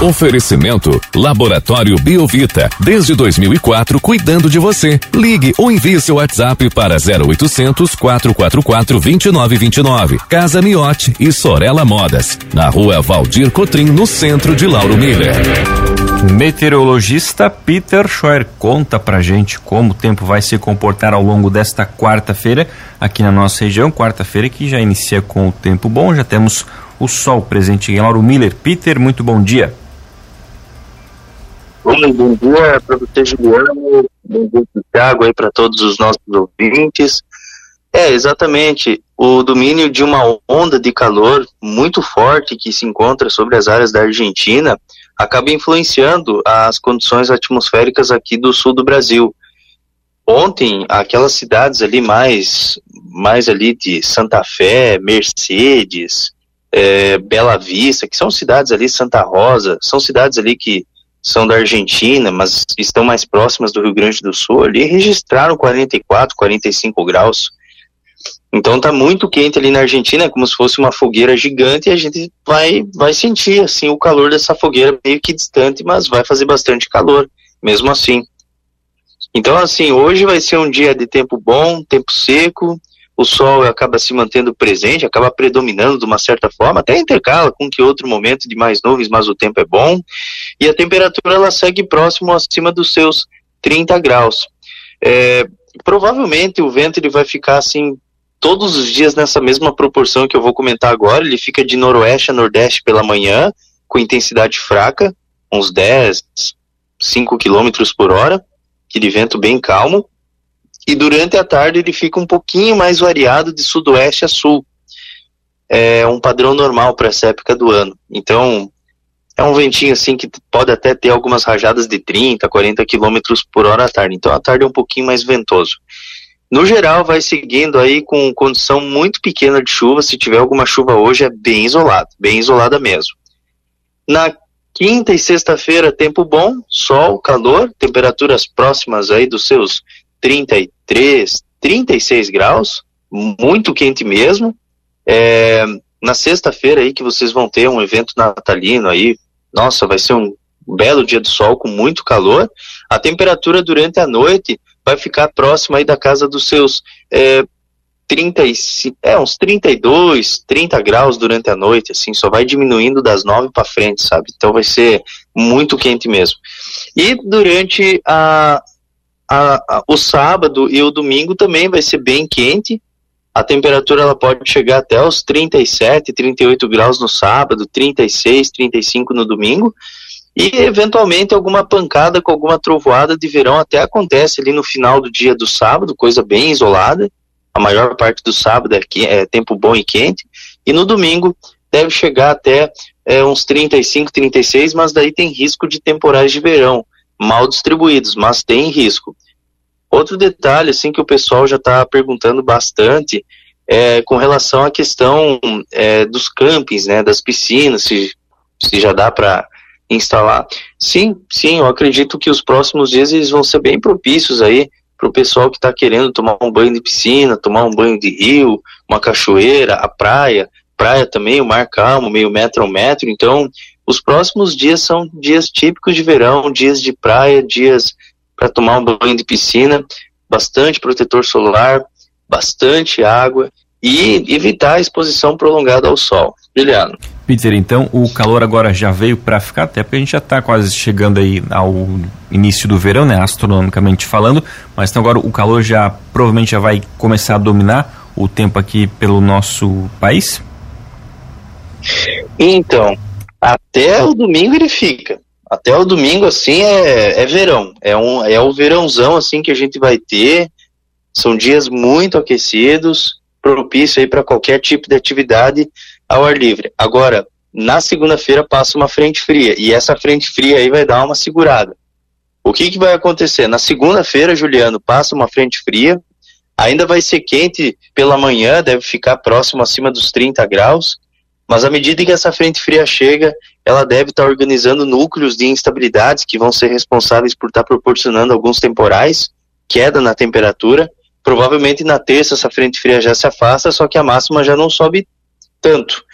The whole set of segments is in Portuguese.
Oferecimento Laboratório Biovita. Desde 2004, cuidando de você. Ligue ou envie seu WhatsApp para 0800 444 2929. Casa Miote e Sorella Modas. Na rua Valdir Cotrim, no centro de Lauro Miller. Meteorologista Peter Scheuer conta pra gente como o tempo vai se comportar ao longo desta quarta-feira aqui na nossa região. Quarta-feira que já inicia com o tempo bom, já temos o sol presente em Lauro Miller. Peter, muito bom dia. Bom, bom dia para você, Juliano. Bom dia, Thiago, aí para todos os nossos ouvintes. É, exatamente. O domínio de uma onda de calor muito forte que se encontra sobre as áreas da Argentina acaba influenciando as condições atmosféricas aqui do sul do Brasil. Ontem, aquelas cidades ali mais, mais ali de Santa Fé, Mercedes, é, Bela Vista, que são cidades ali, Santa Rosa, são cidades ali que são da Argentina, mas estão mais próximas do Rio Grande do Sul, ali registraram 44, 45 graus. Então tá muito quente ali na Argentina, como se fosse uma fogueira gigante, e a gente vai, vai sentir assim o calor dessa fogueira meio que distante, mas vai fazer bastante calor, mesmo assim. Então assim, hoje vai ser um dia de tempo bom, tempo seco, o sol acaba se mantendo presente, acaba predominando de uma certa forma, até intercala com que outro momento de mais nuvens, mas o tempo é bom, e a temperatura ela segue próximo acima dos seus 30 graus. É, provavelmente o vento ele vai ficar assim todos os dias nessa mesma proporção que eu vou comentar agora, ele fica de noroeste a nordeste pela manhã, com intensidade fraca, uns 10, 5 km por hora, aquele vento bem calmo, e durante a tarde ele fica um pouquinho mais variado de sudoeste a sul. É um padrão normal para essa época do ano. Então, é um ventinho assim que pode até ter algumas rajadas de 30, 40 km por hora à tarde. Então, a tarde é um pouquinho mais ventoso. No geral, vai seguindo aí com condição muito pequena de chuva. Se tiver alguma chuva hoje, é bem isolado, bem isolada mesmo. Na quinta e sexta-feira, tempo bom, sol, calor, temperaturas próximas aí dos seus 33, 36 graus, muito quente mesmo. É, na sexta-feira aí que vocês vão ter um evento natalino aí, nossa, vai ser um belo dia de sol com muito calor. A temperatura durante a noite vai ficar próxima aí da casa dos seus é, 35, é, uns 32, 30 graus durante a noite, assim, só vai diminuindo das 9 para frente, sabe? Então vai ser muito quente mesmo. E durante a, a, a, o sábado e o domingo também vai ser bem quente. A temperatura ela pode chegar até os 37, 38 graus no sábado, 36, 35 no domingo. E eventualmente alguma pancada com alguma trovoada de verão até acontece ali no final do dia do sábado, coisa bem isolada. A maior parte do sábado é, é tempo bom e quente. E no domingo deve chegar até é, uns 35, 36, mas daí tem risco de temporais de verão mal distribuídos, mas tem risco. Outro detalhe, assim, que o pessoal já está perguntando bastante, é com relação à questão é, dos campings, né, das piscinas, se, se já dá para instalar. Sim, sim, eu acredito que os próximos dias eles vão ser bem propícios aí para o pessoal que está querendo tomar um banho de piscina, tomar um banho de rio, uma cachoeira, a praia, praia também, o mar calmo, meio metro a um metro. Então, os próximos dias são dias típicos de verão, dias de praia, dias para tomar um banho de piscina, bastante protetor solar, bastante água e evitar a exposição prolongada ao sol. Juliano. Peter, então o calor agora já veio para ficar, até porque a gente já está quase chegando aí ao início do verão, né, astronomicamente falando, mas então agora o calor já provavelmente já vai começar a dominar o tempo aqui pelo nosso país? Então, até o domingo ele fica. Até o domingo, assim, é, é verão. É, um, é o verãozão, assim, que a gente vai ter. São dias muito aquecidos, propício aí para qualquer tipo de atividade ao ar livre. Agora, na segunda-feira passa uma frente fria, e essa frente fria aí vai dar uma segurada. O que, que vai acontecer? Na segunda-feira, Juliano, passa uma frente fria, ainda vai ser quente pela manhã, deve ficar próximo acima dos 30 graus, mas à medida que essa frente fria chega, ela deve estar organizando núcleos de instabilidades que vão ser responsáveis por estar proporcionando alguns temporais, queda na temperatura. Provavelmente na terça essa frente fria já se afasta, só que a máxima já não sobe tanto.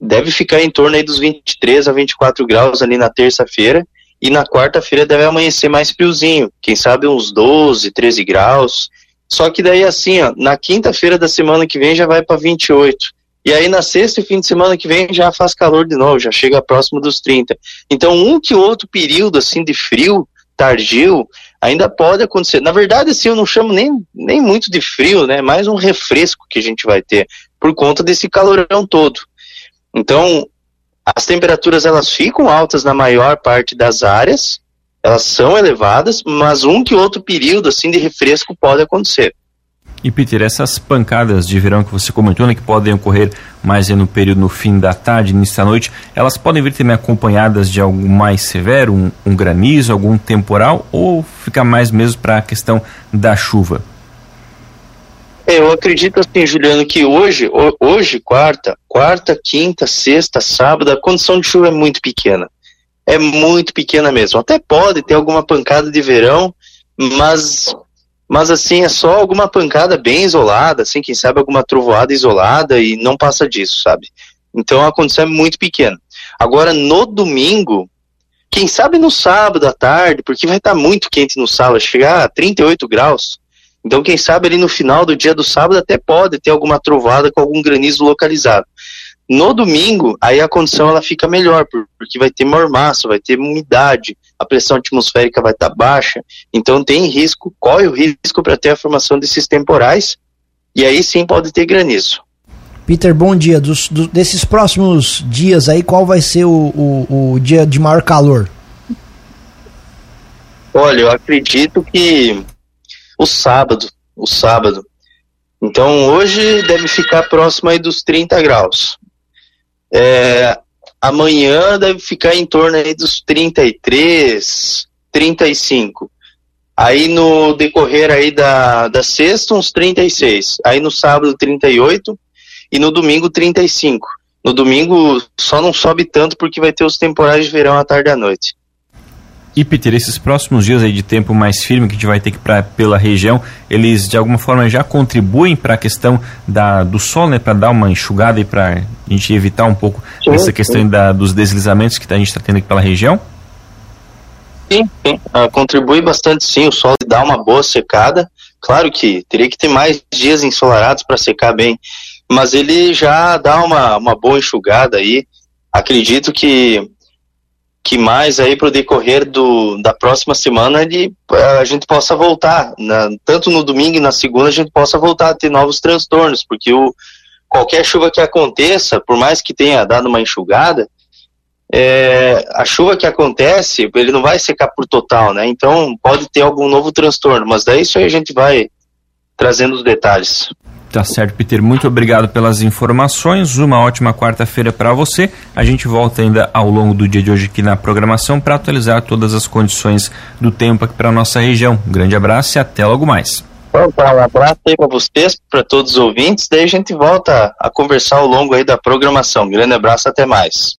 deve ficar em torno aí dos 23 a 24 graus ali na terça-feira e na quarta-feira deve amanhecer mais friozinho, quem sabe uns 12, 13 graus. Só que daí assim, ó, na quinta-feira da semana que vem já vai para 28. E aí na sexta e fim de semana que vem já faz calor de novo, já chega próximo dos 30. Então um que outro período assim de frio tardio ainda pode acontecer. Na verdade, assim, eu não chamo nem, nem muito de frio, né? Mais um refresco que a gente vai ter por conta desse calorão todo. Então, as temperaturas elas ficam altas na maior parte das áreas, elas são elevadas, mas um que outro período assim de refresco pode acontecer. E Peter, essas pancadas de verão que você comentou, né, que podem ocorrer mais no período no fim da tarde, início da noite, elas podem vir também acompanhadas de algo mais severo, um, um granizo, algum temporal, ou fica mais mesmo para a questão da chuva? É, eu acredito assim, Juliano, que hoje, hoje, quarta, quarta, quinta, sexta, sábado, a condição de chuva é muito pequena. É muito pequena mesmo. Até pode ter alguma pancada de verão, mas mas assim, é só alguma pancada bem isolada, assim, quem sabe alguma trovoada isolada e não passa disso, sabe? Então a condição é muito pequena. Agora, no domingo, quem sabe no sábado à tarde, porque vai estar muito quente no sábado, chegar a 38 graus. Então, quem sabe ali no final do dia do sábado até pode ter alguma trovada com algum granizo localizado. No domingo, aí a condição ela fica melhor, porque vai ter mormaço, vai ter umidade, a pressão atmosférica vai estar tá baixa, então tem risco, corre o risco para ter a formação desses temporais, e aí sim pode ter granizo. Peter, bom dia. Dos, do, desses próximos dias aí, qual vai ser o, o, o dia de maior calor? Olha, eu acredito que o sábado, o sábado. Então hoje deve ficar próximo aí dos 30 graus. É, amanhã deve ficar em torno aí dos 33, 35. Aí no decorrer aí da, da sexta, uns 36. Aí no sábado, 38. E no domingo, 35. No domingo só não sobe tanto porque vai ter os temporais de verão à tarde e à noite. E Peter, esses próximos dias aí de tempo mais firme que a gente vai ter que ir pela região, eles de alguma forma já contribuem para a questão da, do sol, né, para dar uma enxugada e para a gente evitar um pouco sim, essa questão da, dos deslizamentos que a gente está tendo aqui pela região? Sim, sim. Uh, contribui bastante sim, o sol dá uma boa secada. Claro que teria que ter mais dias ensolarados para secar bem, mas ele já dá uma, uma boa enxugada aí. Acredito que que mais aí para o decorrer do, da próxima semana ele, a gente possa voltar, na, tanto no domingo e na segunda a gente possa voltar a ter novos transtornos, porque o, qualquer chuva que aconteça, por mais que tenha dado uma enxugada, é, a chuva que acontece, ele não vai secar por total, né? Então pode ter algum novo transtorno, mas daí isso aí a gente vai trazendo os detalhes. Tá certo, Peter. Muito obrigado pelas informações. Uma ótima quarta-feira para você. A gente volta ainda ao longo do dia de hoje aqui na programação para atualizar todas as condições do tempo aqui para nossa região. Um grande abraço e até logo mais. Bom, tá, um abraço aí para vocês, para todos os ouvintes. Daí a gente volta a conversar ao longo aí da programação. Grande abraço, até mais.